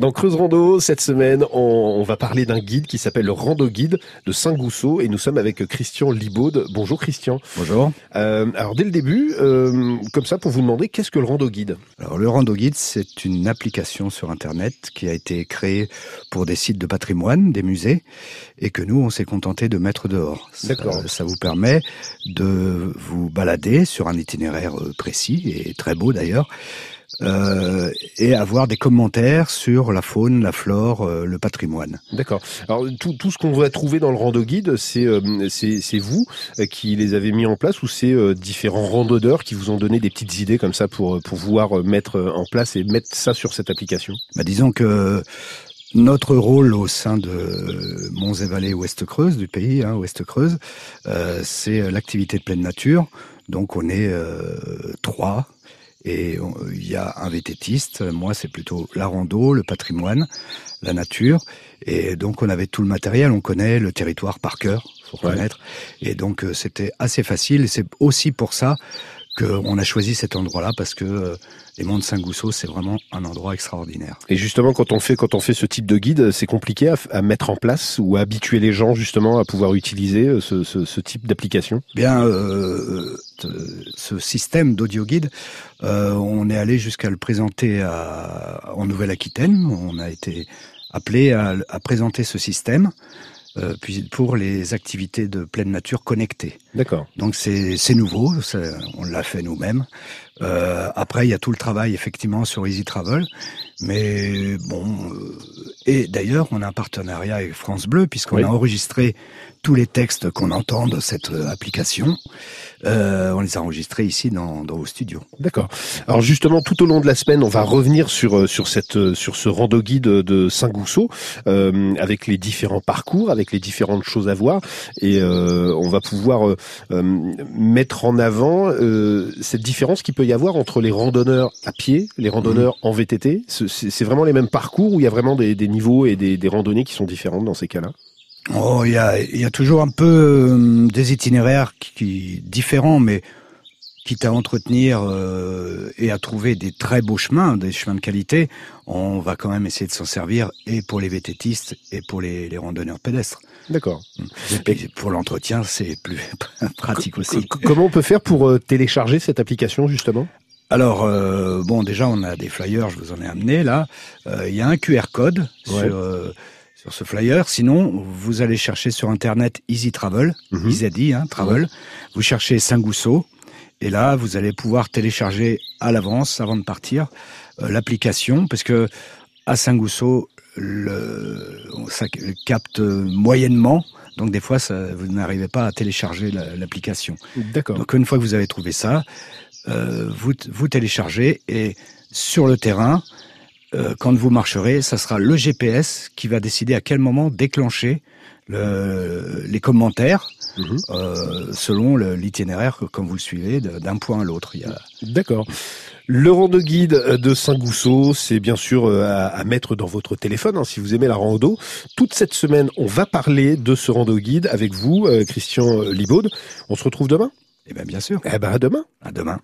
Dans Creuse Rando, cette semaine, on, va parler d'un guide qui s'appelle le Rando Guide de Saint-Gousseau et nous sommes avec Christian Libaud. Bonjour Christian. Bonjour. Euh, alors dès le début, euh, comme ça, pour vous demander, qu'est-ce que le Rando Guide? Alors le Rando Guide, c'est une application sur Internet qui a été créée pour des sites de patrimoine, des musées, et que nous, on s'est contenté de mettre dehors. D'accord. Ça, ça vous permet de vous balader sur un itinéraire euh, précis et très beau d'ailleurs euh, et avoir des commentaires sur la faune, la flore, euh, le patrimoine. D'accord. Alors tout, tout ce qu'on va trouver dans le rando guide, c'est euh, c'est vous qui les avez mis en place ou c'est différents randonneurs qui vous ont donné des petites idées comme ça pour pouvoir mettre en place et mettre ça sur cette application? Bah, Disons que notre rôle au sein de Monts et Vallées Ouest Creuse, du pays, hein, Ouest Creuse, euh, c'est l'activité de pleine nature. Donc on est euh, trois et il y a un vététiste, moi c'est plutôt la rando, le patrimoine, la nature. Et donc on avait tout le matériel, on connaît le territoire par cœur, faut connaître. Et donc euh, c'était assez facile. C'est aussi pour ça qu'on a choisi cet endroit-là parce que euh, les monts de Saint-Gousseau, c'est vraiment un endroit extraordinaire. Et justement, quand on fait quand on fait ce type de guide, c'est compliqué à, mettre en place ou à habituer les gens justement à pouvoir utiliser euh, ce, ce, ce type d'application? Bien, euh, ce système d'audio guide, euh, on est allé jusqu'à le présenter à, en Nouvelle-Aquitaine. On a été appelé à, à présenter ce système. Euh, puis pour les activités de pleine nature connectées. D'accord. Donc c'est nouveau, on l'a fait nous-mêmes. Euh, après, il y a tout le travail effectivement sur Easy Travel, mais bon. Euh, et d'ailleurs, on a un partenariat avec France Bleu puisqu'on a enregistré tous les textes qu'on entend de cette euh, application. Euh, on les a enregistrés ici dans, dans vos studios. D'accord. Alors justement, tout au long de la semaine, on va revenir sur euh, sur cette euh, sur ce rando guide de Saint-Gousseau euh, avec les différents parcours, avec les différentes choses à voir, et euh, on va pouvoir mettre en avant cette différence qu'il peut y avoir entre les randonneurs à pied, les randonneurs mmh. en VTT. C'est vraiment les mêmes parcours où il y a vraiment des, des niveaux et des, des randonnées qui sont différentes dans ces cas-là? Oh, il y a, y a toujours un peu euh, des itinéraires qui, différents, mais quitte à entretenir euh, et à trouver des très beaux chemins, des chemins de qualité, on va quand même essayer de s'en servir et pour les vététistes et pour les, les randonneurs pédestres. D'accord. Et pour l'entretien, c'est plus pratique aussi. Comment on peut faire pour euh, télécharger cette application justement? Alors, bon, déjà, on a des flyers, je vous en ai amené là. Il y a un QR code sur sur ce flyer. Sinon, vous allez chercher sur Internet Easy Travel, mm Easy, hein, Travel. Vous cherchez Saint-Gousseau. Et là, vous allez pouvoir télécharger à l'avance, avant de partir, euh, l'application, parce que à Saint-Gousseau, le, ça capte moyennement. Donc des fois, ça, vous n'arrivez pas à télécharger l'application. D'accord. Donc une fois que vous avez trouvé ça, euh, vous, vous téléchargez et sur le terrain, euh, quand vous marcherez, ça sera le GPS qui va décider à quel moment déclencher le, les commentaires mhm. euh, selon l'itinéraire comme vous le suivez d'un point à l'autre. A... D'accord. Le rando guide de Saint-Gousseau, c'est bien sûr euh, à, mettre dans votre téléphone hein, si vous aimez la rando. Toute cette semaine, on va parler de ce rando guide avec vous, euh, Christian Libaud. On se retrouve demain? Eh bien, bien sûr. Eh ben, à demain. À demain.